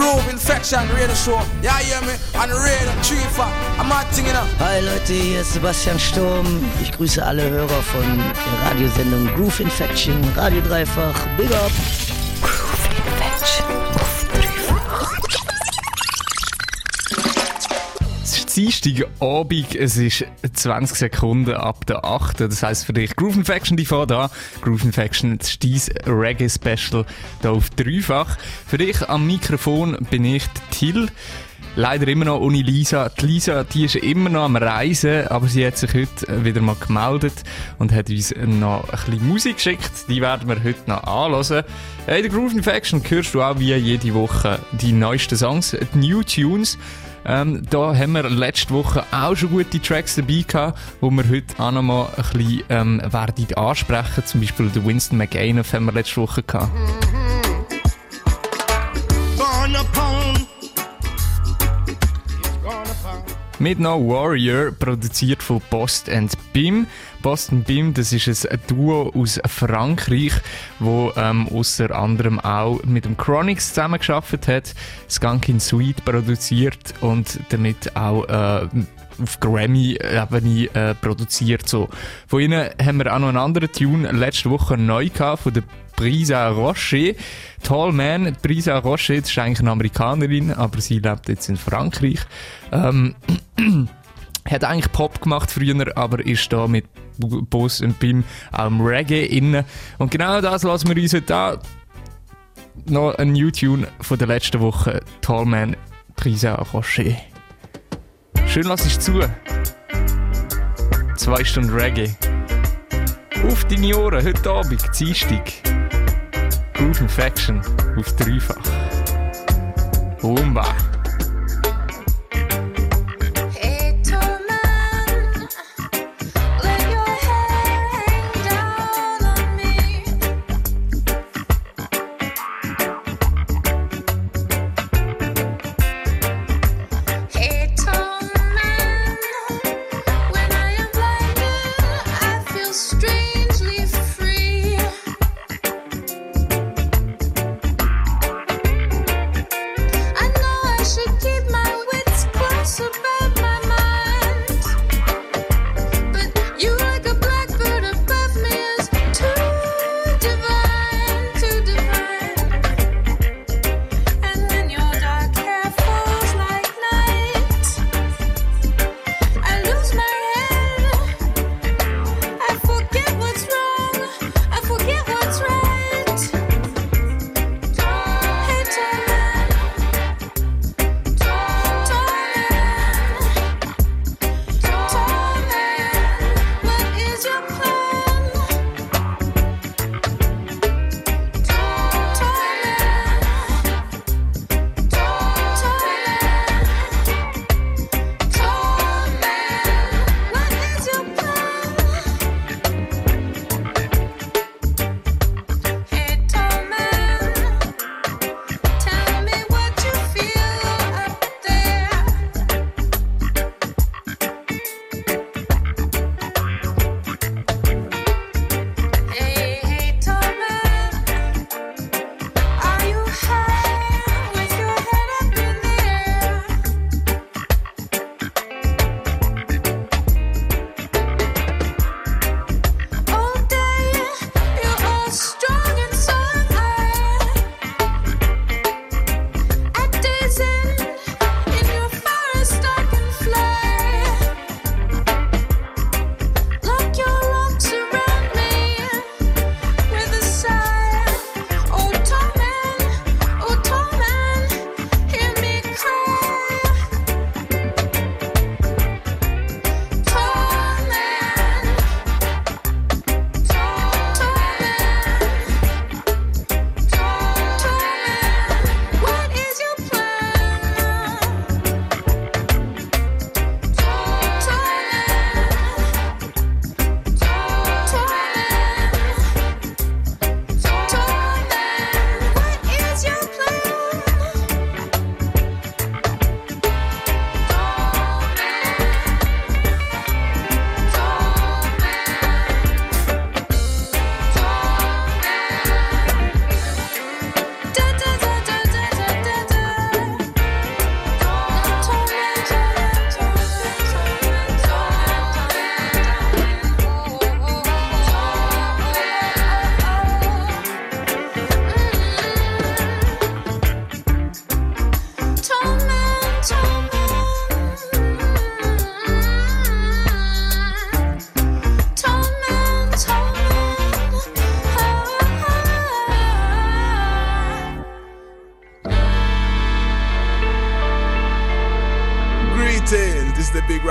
Groove Infection Radio Show. Ja, hear me? On radio, Chief. I'm acting it up. Hi Leute, hier ist Sebastian Sturm. Ich grüße alle Hörer von der Radiosendung Groove Infection, Radio Dreifach. Big up! Dienstagabend, es ist 20 Sekunden ab der 8. Das heisst für dich Groove Infection, die vor da. Groove Infection, das ist dein Reggae-Special hier auf Dreifach. Für dich am Mikrofon bin ich Till. Leider immer noch ohne Lisa. Die Lisa, die ist immer noch am Reisen, aber sie hat sich heute wieder mal gemeldet und hat uns noch ein bisschen Musik geschickt. Die werden wir heute noch anhören. In der Groove Infection hörst du auch wie jede Woche die neuesten Songs, die New Tunes. Ähm, da haben wir letzte Woche auch schon gute Tracks dabei gehabt, wo wir heute auch noch mal ein bisschen ähm, werden ansprechen. Zum Beispiel den Winston McGainoff haben wir letzte Woche gehabt. Mit No Warrior, produziert von Post and Bim. Post and Bim, das ist ein Duo aus Frankreich, wo ähm, unter anderem auch mit dem Chronix zusammengearbeitet hat, Skunkin Sweet produziert und damit auch äh, auf Grammy-Ebene äh, produziert. So. Von ihnen haben wir auch noch einen anderen Tune letzte Woche neu gehabt, von der Brisa Rocher. Tall Man, Brisa Rocher, das ist eigentlich eine Amerikanerin, aber sie lebt jetzt in Frankreich. Ähm, hat eigentlich Pop gemacht früher, aber ist da mit Boss und Bim im Reggae inne. Und genau das lassen wir uns heute an. Noch ein New Tune von der letzten Woche, Tallman Brisa Rocher. Schön lass ich zu. Zwei Stunden Reggae. Auf deine Ohren, heute Abend, Dienstag. Groove Infection auf dreifach. Bomba.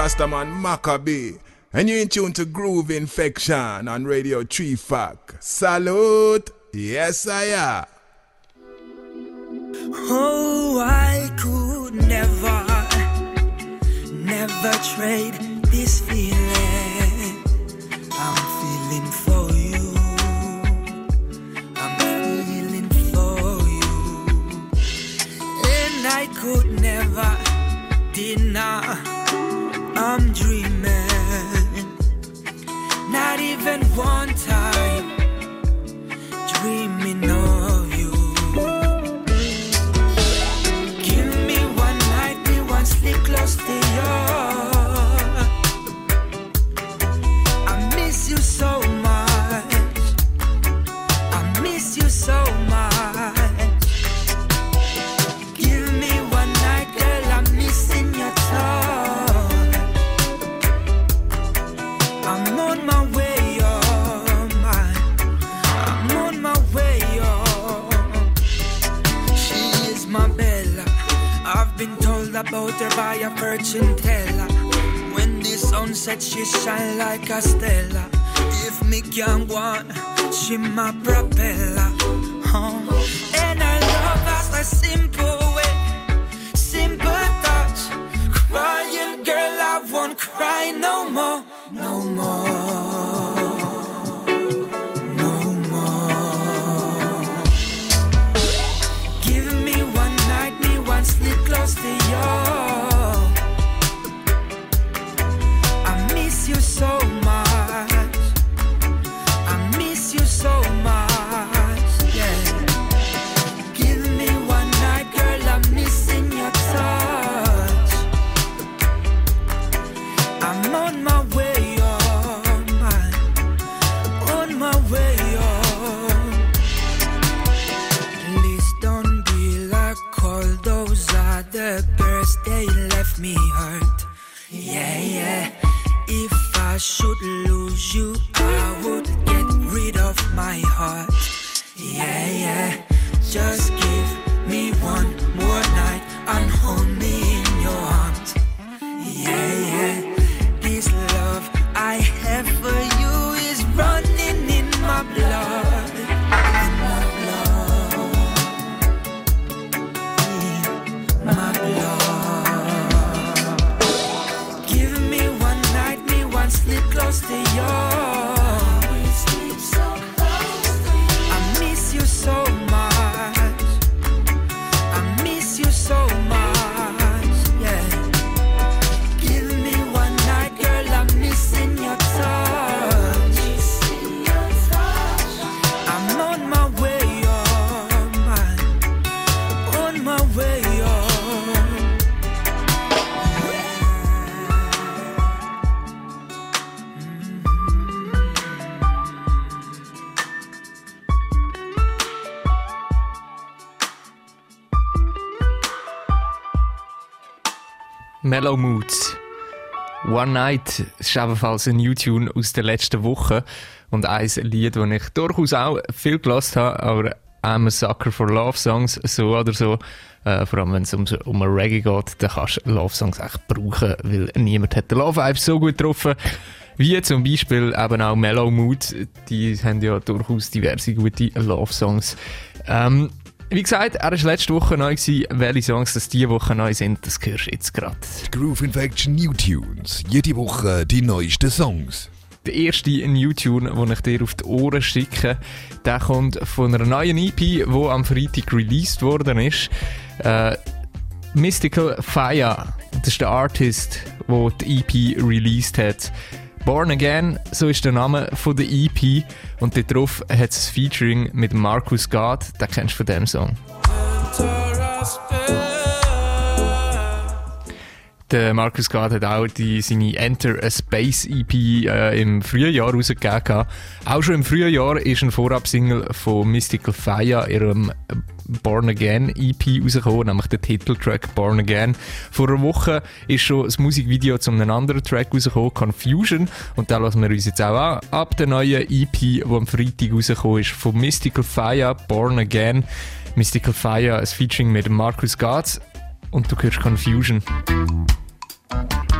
Rastaman Maccabee. And you're in tune to Groove Infection on Radio Tree Fac. Salute! Yes, I am. Oh, I could never, never trade this feeling. I'm feeling for you. I'm feeling for you. And I could never deny. I'm dreaming. Not even one time. My Bella. I've been told about her by a fortune teller. When the sun sets, she shine like a stella. If me can go on, she my propeller. Oh. And I love us a simple way, simple touch. Crying girl, I won't cry no more, sleep close Mellow Moods. One Night ist ebenfalls ein New Tune aus der letzten Woche und ein Lied, das ich durchaus auch viel gelassen habe, aber I'm a sucker for Love Songs, so oder so. Äh, vor allem, wenn es um, um ein Reggae geht, dann kannst du Love Songs echt brauchen, weil niemand hat den Love Vibe so gut getroffen. Wie zum Beispiel eben auch Mellow Mood, die haben ja durchaus diverse gute Love Songs. Ähm, wie gesagt, er war letzte Woche neu. Gewesen. Welche Songs das diese Woche neu sind, das hörst du jetzt gerade. Groove Infection New Tunes. Jede Woche die neuesten Songs. Der erste New Tune, den ich dir auf die Ohren schicke, der kommt von einer neuen EP, die am Freitag released worden ist. Äh, Mystical Fire, das ist der Artist, der die EP released hat. Born Again, so ist der Name von der EP. Und dort drauf hat es ein Featuring mit Marcus God, den kennst du von dem Song. Der Marcus God hat auch die, seine Enter a Space EP äh, im Frühjahr rausgegeben. Auch schon im Frühjahr ist ein Vorabsingle von Mystical Fire, ihrem Born Again EP rausgekommen, nämlich der Titeltrack Born Again. Vor einer Woche ist schon das Musikvideo zu einem anderen Track rausgekommen, Confusion. Und da lassen wir uns jetzt auch an. Ab der neuen EP, die am Freitag rausgekommen ist, von Mystical Fire, Born Again. Mystical Fire, ein Featuring mit Marcus Gats. Und du hörst Confusion. The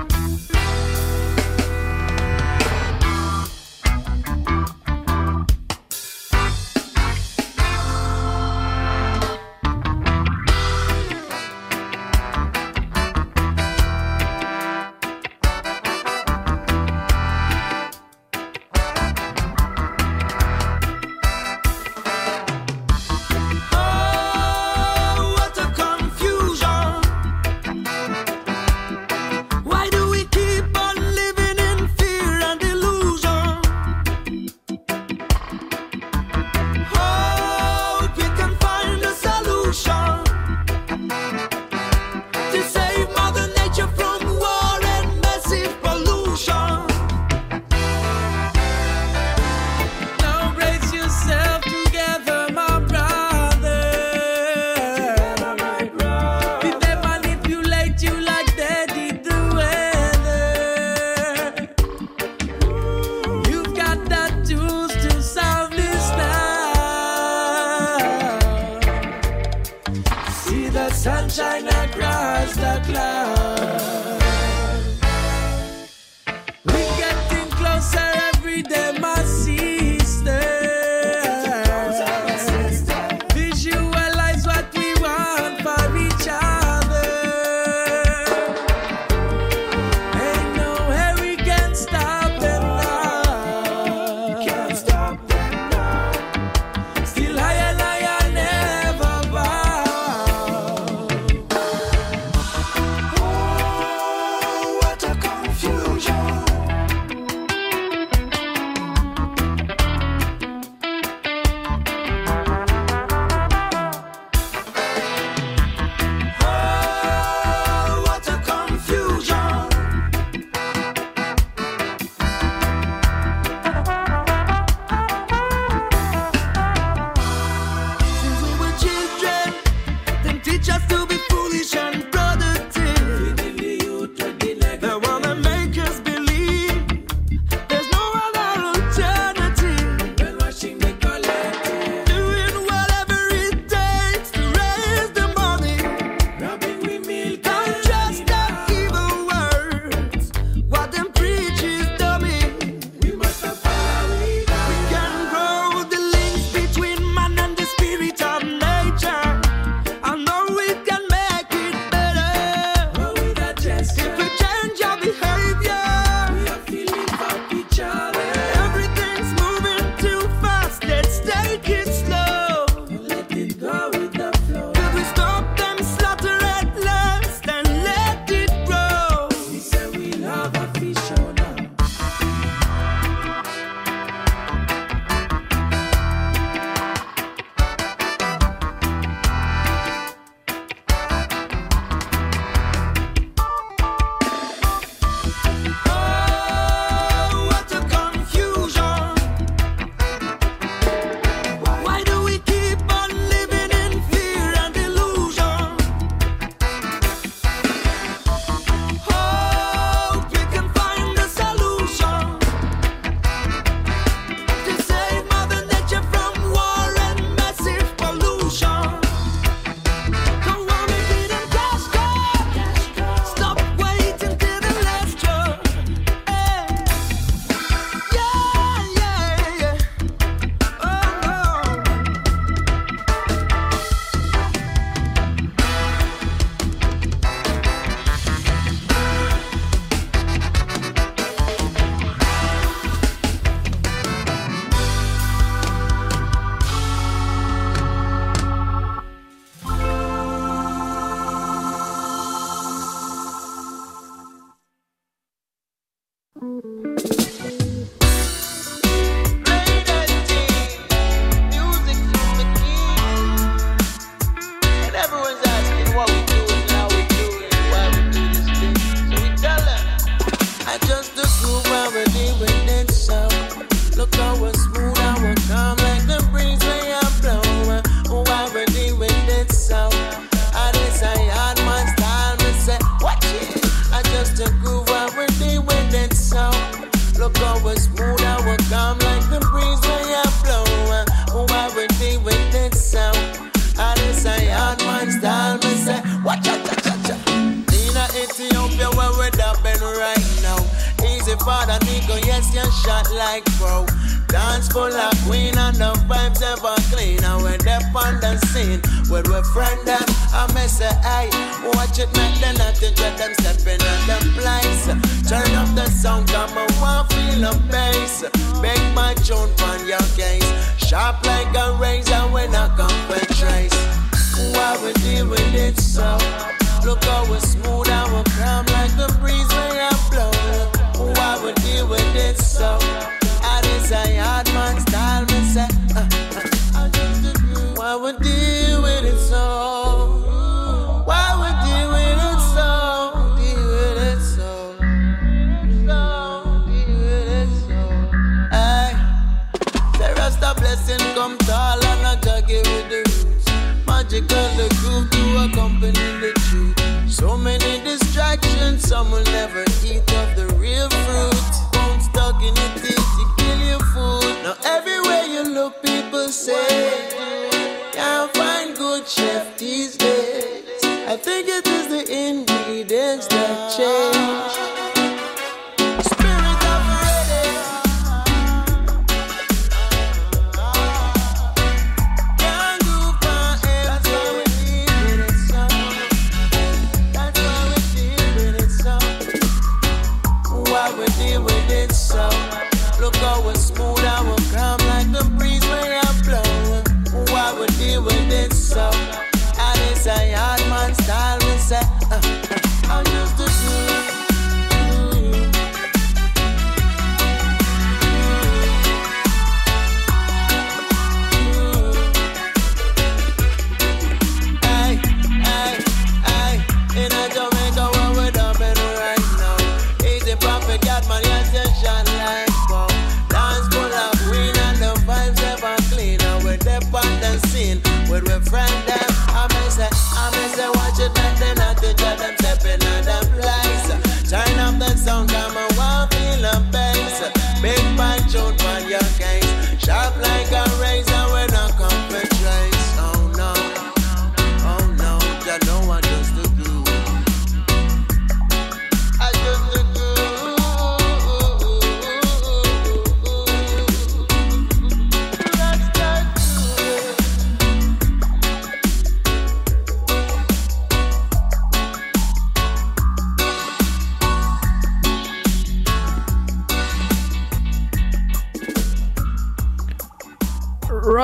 And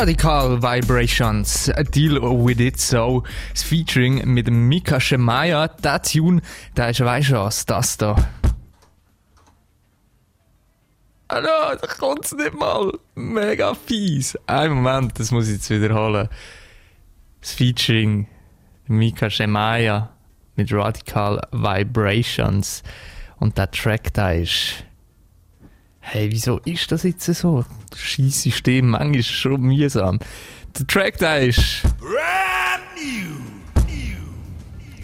Radical Vibrations, Deal With It So, das Featuring mit Mika Shemaya, der Tune, der ist, weisst was, das da. Hallo, da kommt's nicht mal. Mega fies. Ein Moment, das muss ich jetzt wiederholen. Das Featuring Mika Shemaya mit Radical Vibrations. Und der Track da ist. Hey, wieso ist das jetzt so? Scheiß System, manchmal ist schon mühsam. Der Track da ist.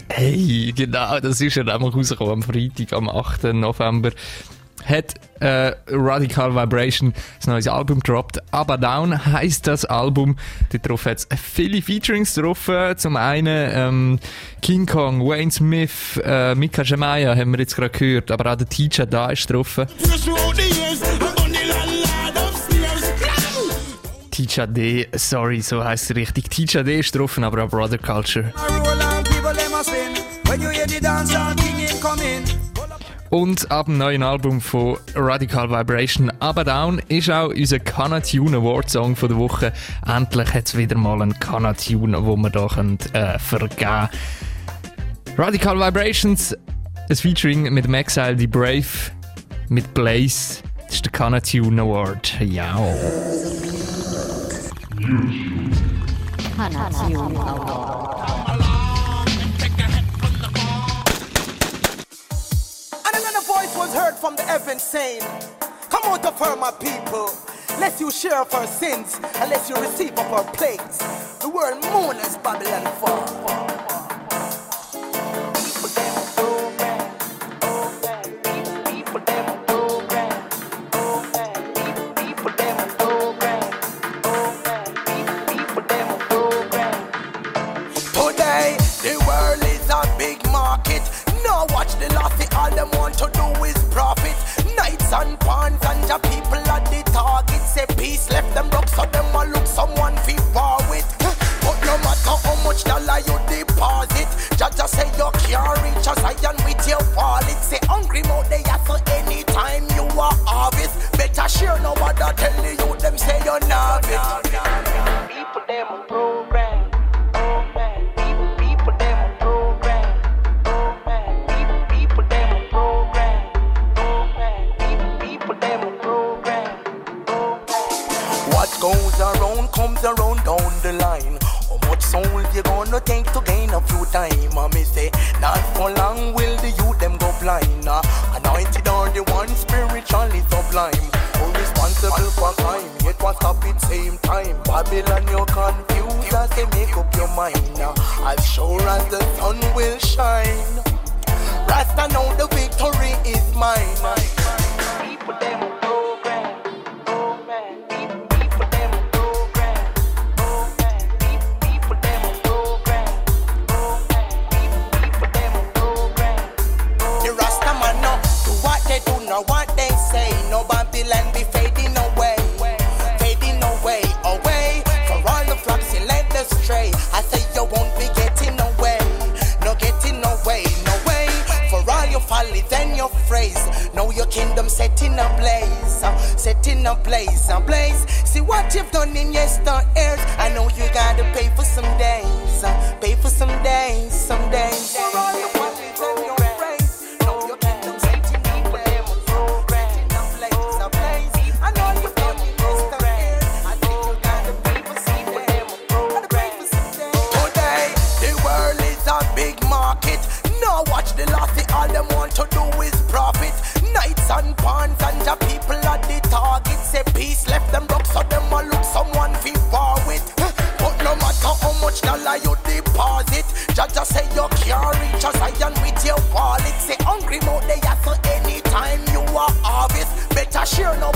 Hey, genau, das ist ja nämlich rausgekommen am Freitag, am 8. November. Hat äh, Radical Vibration das neues Album gedroppt. Aber Down heisst das Album. Darauf hat es viele Featurings drauf. Zum einen ähm, King Kong, Wayne Smith, äh, Mika Jamaya haben wir jetzt gerade gehört. Aber auch der Teacher da ist drauf. Teacher D, sorry, so heisst es richtig. Teacher D ist drauf, aber auch Brother Culture. Und ab dem neuen Album von Radical Vibration, Aber Down, ist auch unser Kana Tune Award Song der Woche. Endlich hat es wieder mal einen Kana Tune, wo wir können, äh, vergeben können. Radical Vibrations, ein Featuring mit dem Exile, die Brave, mit Blaze. Das ist der Kana Tune Award. Ja. And from the heavens saying, Come out of her, my people, lest you share of her sins, unless you receive of her plagues. The world as Babylon fall. Your people at the target. Say peace, left them broke, so them a look someone fi war with. But no matter how much dollar you deposit, Jaja say you can't reach a Zion with your wallet. Say hungry mouth they so anytime you are harvest. Better share no matter tell you them say you're novice.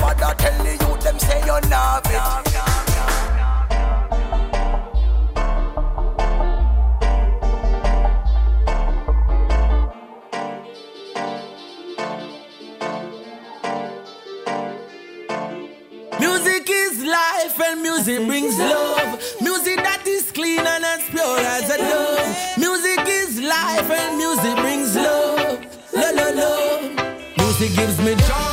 Nobody tell you them say you're novice. Music is life and music brings love. Music that is clean and as pure as a dove. Music is life and music brings love. La la la. Music gives me joy.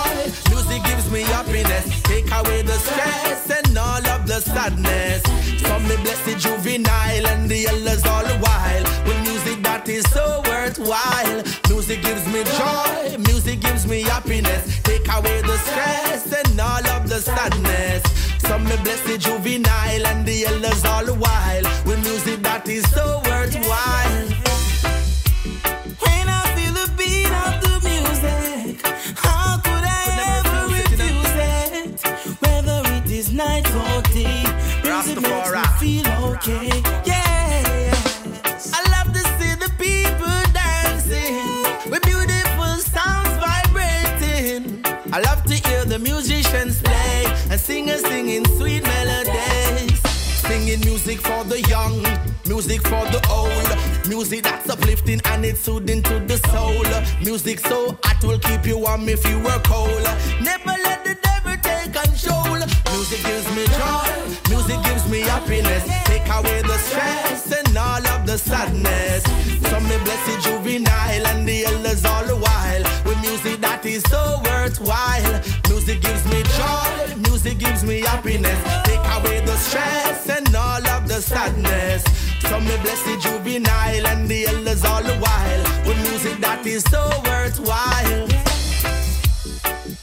Away the stress and all of the sadness. From me blessed juvenile and the elders all the while. With music that is so worthwhile. Music gives me joy. Music gives me happiness. Take away the stress and all of the sadness. Some me blessed juvenile and the elders all the while. With music that is so worthwhile. Yeah, I love to see the people dancing with beautiful sounds vibrating. I love to hear the musicians play and singers singing sweet melodies. Singing music for the young, music for the old, music that's uplifting and it's soothing to the soul. Music so hot will keep you warm if you were cold. Music gives me joy, music gives me happiness. Take away the stress and all of the sadness. Some me blessed juvenile and the elders all the while. With music that is so worthwhile. Music gives me joy, music gives me happiness. Take away the stress and all of the sadness. Some me blessed juvenile and the elders all the while. With music that is so worthwhile.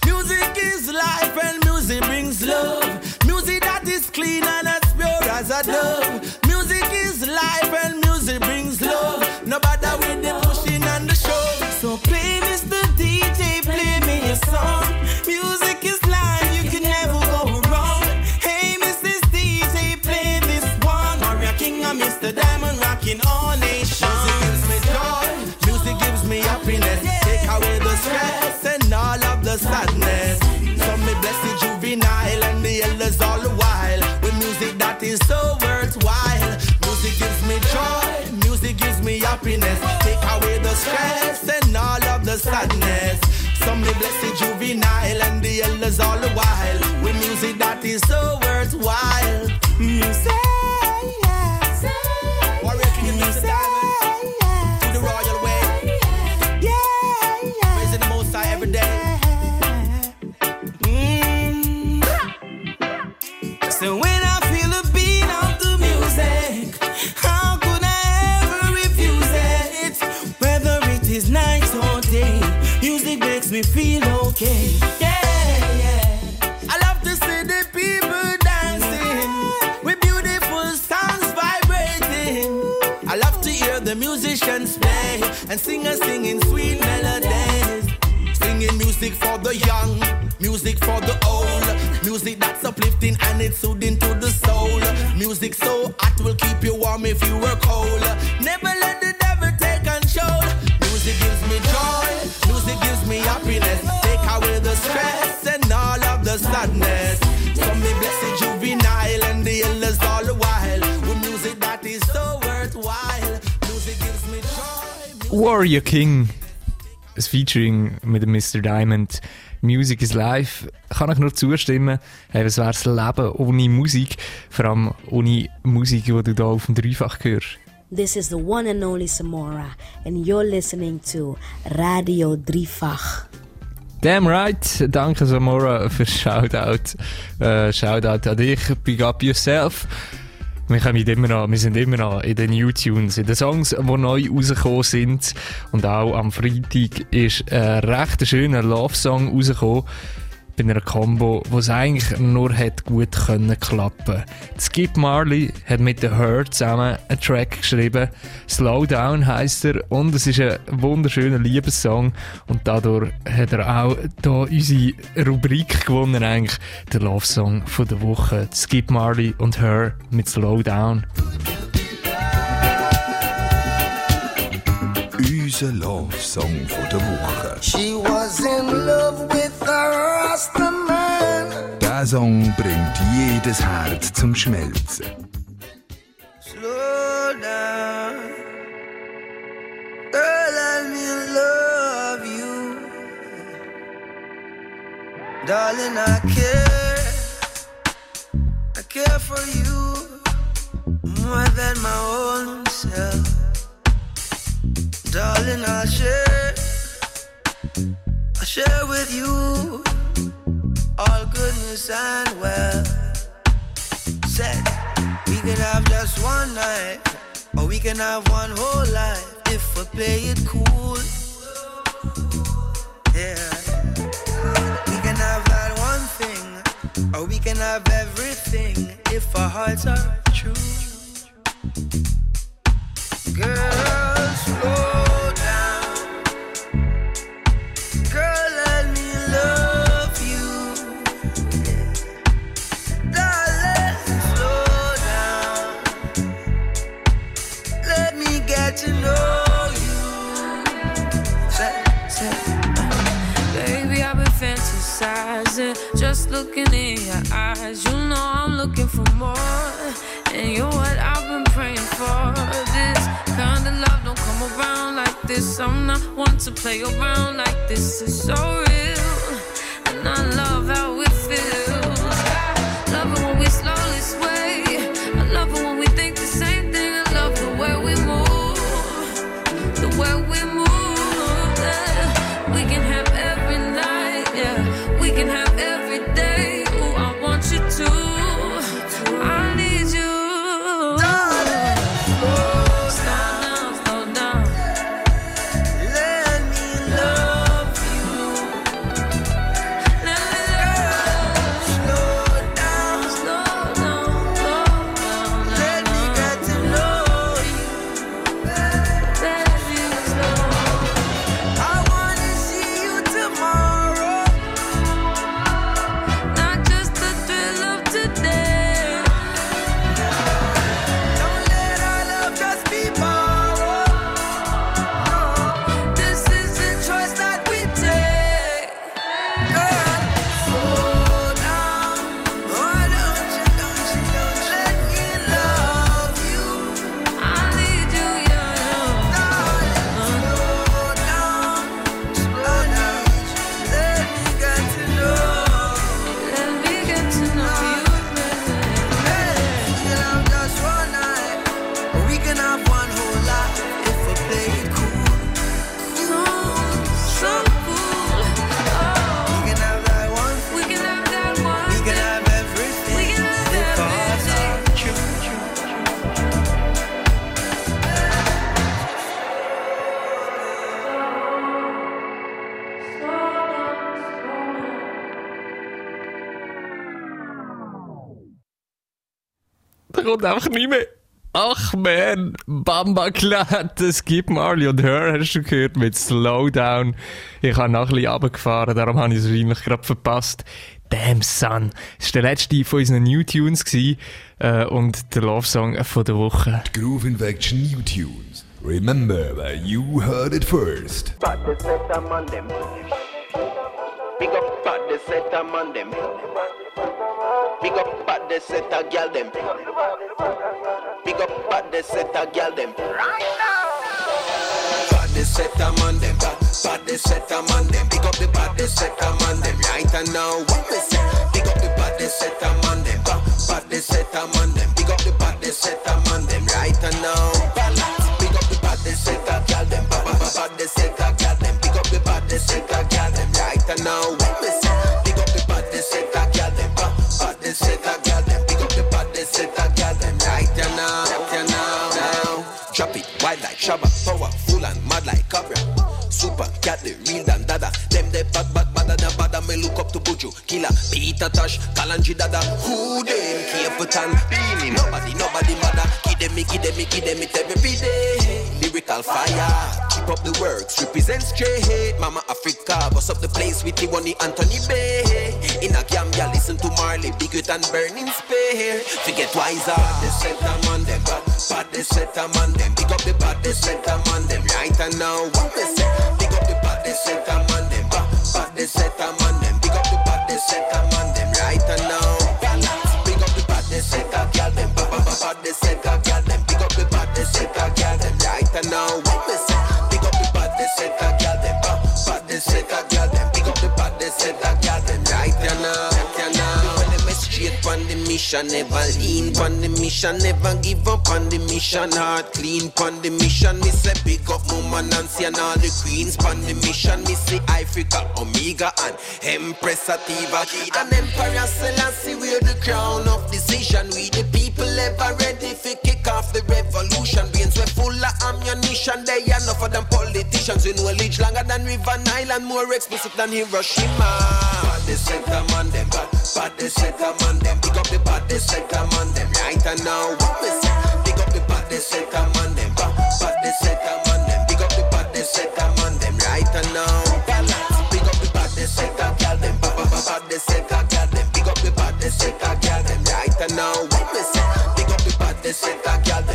Music is life and music brings love. Music that is clean and sadness. Some me blessed juvenile and the elders all the while. With music that is so worthwhile. Music. Warrior King and and singers singing sweet melodies. Singing music for the young, music for the old, music that's uplifting and it's soothing to the soul. Music so hot will keep you warm if you were cold. Warrior King. Ein Featuring mit dem Mr. Diamond. Music is Life. Kann ich nur zustimmen. Hey, was wäre das Leben ohne Musik? Vor allem ohne Musik, die du da auf dem Dreifach hörst. This is the one and only Samora, and you're listening to Radio Drifach. Damn right. Danke, Samora, für Shoutout. Äh, Shoutout an dich. Big up yourself. Wir, immer noch, wir sind immer noch in den New Tunes, in den Songs, die neu rausgekommen sind. Und auch am Freitag ist ein recht schöner Love-Song rausgekommen. Bei einer Combo, wo es eigentlich nur hat gut können klappen. Skip Marley hat mit The Hurt zusammen einen Track geschrieben. Slow Down heisst er und es ist ein wunderschöner Liebessong und dadurch hat er auch hier unsere Rubrik gewonnen, eigentlich der Love Song von der Woche. Skip Marley und Her mit Slow Down. Unser Love-Song von der Woche. Der Song bringt jedes Herz zum Schmelzen. Slow down. Girl, let me love you. Darling, I care. I care for you more than my own self. Darling, I'll share. I'll share with you and wealth. Said we can have just one night, or we can have one whole life if we play it cool. Yeah, we can have that one thing, or we can have everything if our hearts are true. Girl, slow looking in your eyes. You know I'm looking for more, and you're what I've been praying for. This kind of love don't come around like this. I'm not one to play around like this. It's so real, and I love how it feels. I love it when we slowly sway. I love it when we think the same thing. I love the way we move, the way we move. We can have every night, yeah. We can have kommt einfach nicht mehr. Ach man, Bamba Klat, es gibt Marley und Her, hast du gehört, mit Slowdown. Ich habe noch ein bisschen runtergefahren, darum habe ich es wahrscheinlich gerade verpasst. Damn Son, das war der letzte von unseren New Tunes gewesen, äh, und der Love Song von der Woche. Groove Infection New Tunes. Remember where you heard it first. Pat the set a man them. Big up pat the set a gal them. Big up pat the set a gal them. Right now. The set a man them. baddest set a man them. Big up the baddest set a man them. Right now, what me say? Big up the baddest set a man them. Baddest set a man them. Big up the baddest set a man them. Right and now. Big up the baddest set a gal them. Baddest set a gal them. Big up the baddest set a gal them. Right now, Shabba, power full and mad like Cabra. Super cat the real than dada. Them they bad bad bada da bada. Me look up to Buju, Killer, Peter Tosh, Kalanji dada. Who them Capleton? Beanie, nobody, nobody mother. Give them me, give them me, give them it every day. Lyrical fire, up the works, represent straight. Mama Africa, bust up the place with the one Anthony B. In a Gambia, listen to Marley, big it and burning spear. Forget wiser, they set a man them, bad, bad they set a man them. Big up the bad they set a man them. Right and now, what they say? Big up the bad they set a man them, bad, bad they set a man them. Big up the bad they set a man them. Right and now. Big up the bad they set a gal them, bad, bad, bad they set a gal them. Big up the bad they set a gal them. Right and now, on the mission, never lean on the mission, never give up on the mission. Heart clean on the mission. Me say big up Mama Nancy and all the queens on the mission. Me say Africa, Omega and Empress Ativa. And Emperor Selassie wear the crown of decision. We the people ever ready for kick off the revolution. Brains we full of ammunition. They enough of them politicians. We know leech longer than River Nile and more explosive than Hiroshima. Bad set a man them, bad, bad set a man them. Pick up the bad set a man them. Right and now, what we say? Pick up the bad they set man them, bad, set man them. Pick up the bad set a man them. Right and now. Pick up the bad set a gal them, bad, set gal them. Pick up the bad set a gal them. Right and now, what we say? Pick up the bad they set a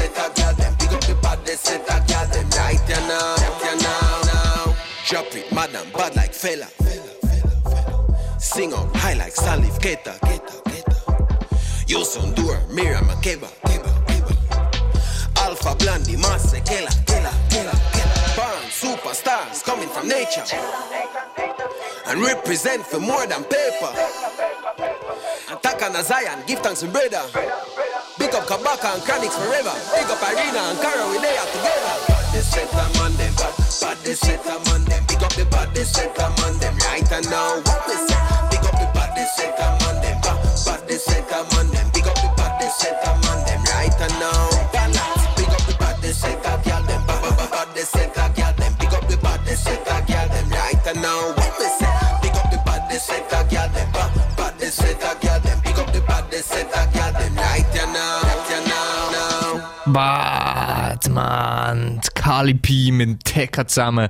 set a gal them. Pick up the they set a gal them. Right and now, right and now, now. Drop it, madam, bad like fella. Sing up high like Salif Keita, Keita, Keita. Youssou N'Dour, Miriam Makeba, Keba, Keba. Alpha Blondy, Master Kela, Kela, Kela, Kela. Born superstars coming from nature. And represent for more than paper. Attack on a Zion, give thanks to brother. Big up Kabaka and Chronixx forever. Big up Irina and Cara, we they are together. Bad they set a man them, bad, bad they set a man them. Big up the bad they set a man them. Right and now, what we say? Big up the bad they set a man them, bad, bad they set a man them. Big up the bad they set a man them. Right and now, balance. Big up the bad they set a them, bad, bad, bad, bad they set them. Big up the bad they set a gal them. Right and now, what we say? Big up the bad they Batman, Kali P mit Tekka zusammen.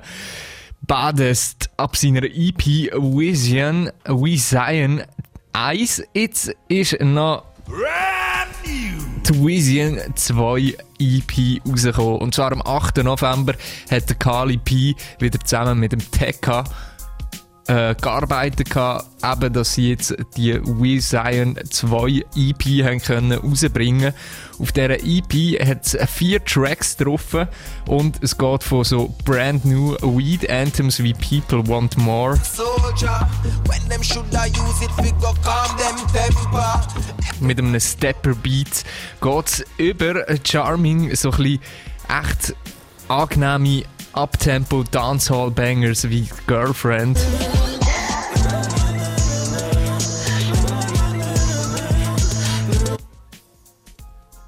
Badest ab seiner EP Vision, Vision 1. Jetzt ist noch die Vision 2 EP rausgekommen. Und zwar am 8. November hat der Kali P wieder zusammen mit dem Tekka äh, gearbeitet gehabt, eben, dass sie jetzt die We Zion 2 EP haben können rausbringen. Auf dieser EP hat es vier Tracks drauf und es geht von so brand new Weed Anthems wie People Want More Soldier, when them should I use it, we go calm them temper. mit einem Stepper Beat geht es über Charming, so ein bisschen echt angenehme Uptempo Dancehall Bangers wie Girlfriend.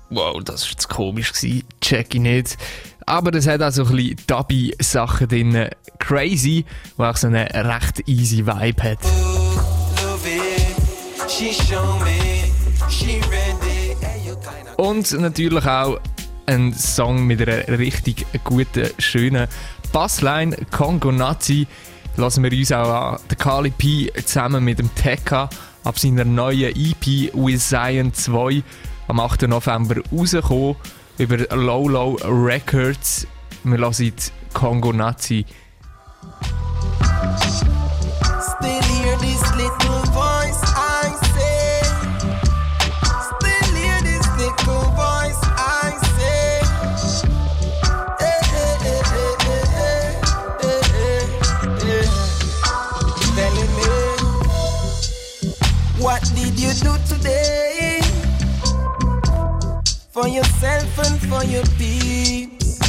Wow, das war jetzt komisch, gewesen. check ich nicht. Aber es hat auch so ein bisschen Dubby-Sachen drin. Crazy, wo auch so einen recht easy Vibe hat. Und natürlich auch ein Song mit einer richtig guten, schönen Bassline, Kongo Nazi. Lassen wir uns auch an. Der Kali P zusammen mit dem Tekka ab seiner neuen EP With Zion 2 am 8. November rausgekommen über Low Low Records. Wir lassen Kongo Nazi. For your peeps.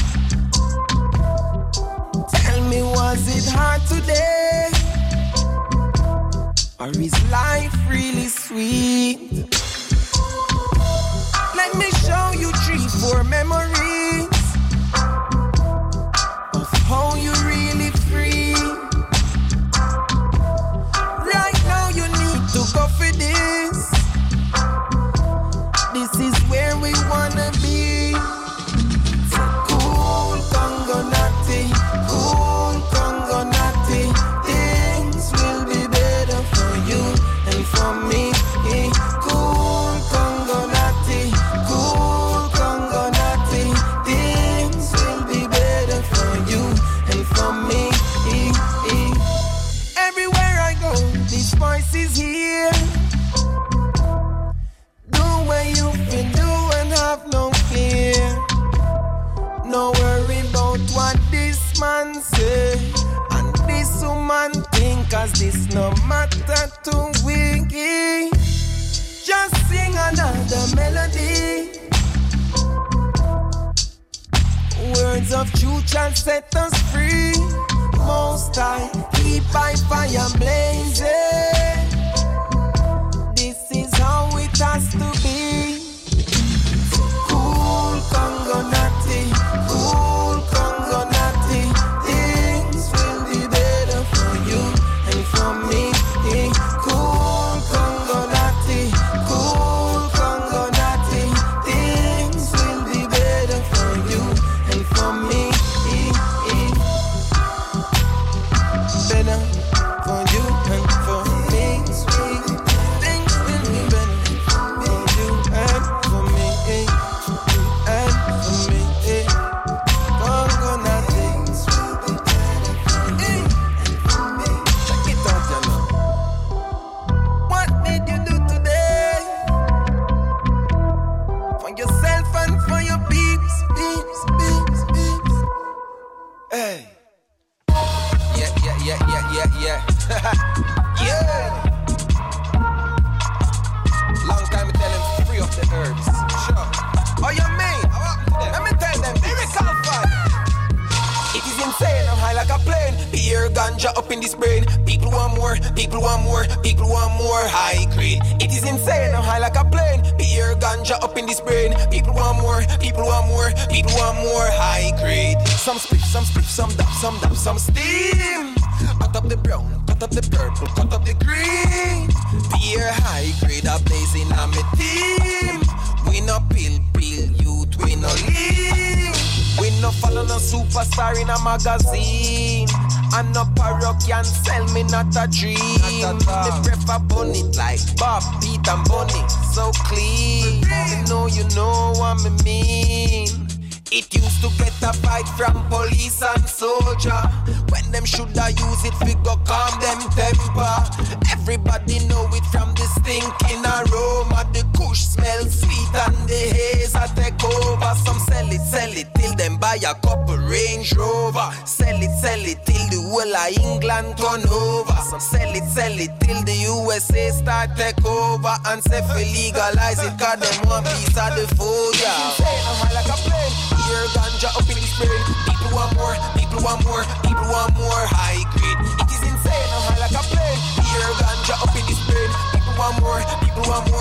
Tell me, was it hard today? Or is life really sweet? Let me show you three, four memories Everybody know it from the stinking aroma. The kush smell sweet and the haze a take over. Some sell it, sell it till them buy a couple Range Rover. Sell it, sell it till the whole of England turn over. Some sell it, sell it till the USA start take over. And say fi legalize it, cause them want piece of the food, yeah. I'm high like a plane. Beer ganja up in the brain. People want more, people want more,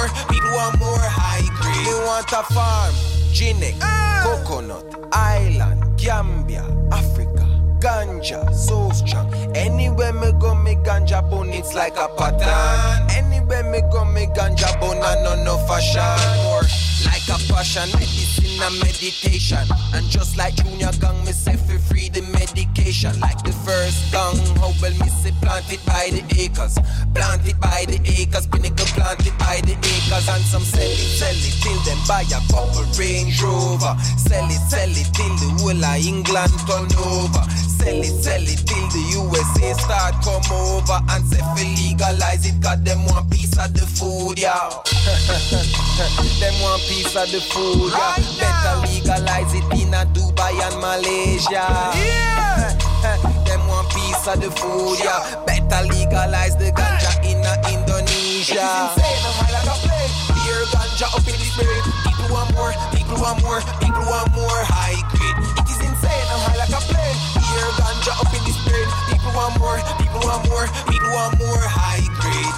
more, people want more high grade. They want a farm, Guinea, ah! coconut, island, Gambia, Africa. Ganja, so strong. Anywhere me go, me ganja bone, it's like a pattern. Anywhere me go, me ganja bone, I know no fashion. More like a passion, medicine and meditation. And just like Junior Gong, me say for free the medication. Like the first gang, how oh, well me say planted by the acres. Planted by the acres, pinnacle planted by the acres. And some sell it, sell it till them buy a couple Range Rover. Sell it, sell it till the whole of England turn over. Sell it, sell it till the USA start come over. And say for legalize it, got them one piece of the food, yeah. them one piece of the food, yeah. Better legalize it in a Dubai and Malaysia. Yeah. Them one piece of the food, yeah. Better legalize the ganja in Indonesia. It is insane, I'm high like a plane. Beer ganja up in the brain. People want more, people want more, people want more high grade. It is insane, I'm high like a plane. Here, ganja up in this brain. People want more, people want more, people want more high grade.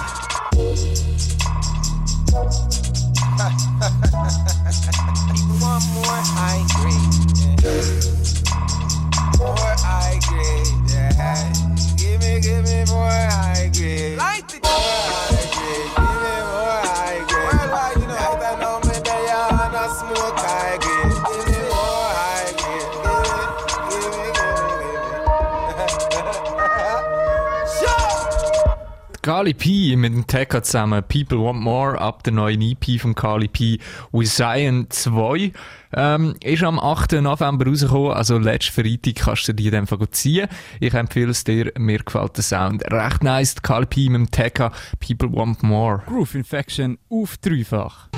people want more high grade. yeah. More high grade, yeah. Give me, give me more high grade. Light it. Kali P mit dem Tekka zusammen, People Want More, ab der neuen EP von Kali P, Zion 2. Ähm, ist am 8. November rausgekommen, also letzten Freitag kannst du dir den einfach ziehen. Ich empfehle es dir, mir gefällt der Sound recht nice. Kali P mit dem Tekka, People Want More. Groove Infection auf dreifach.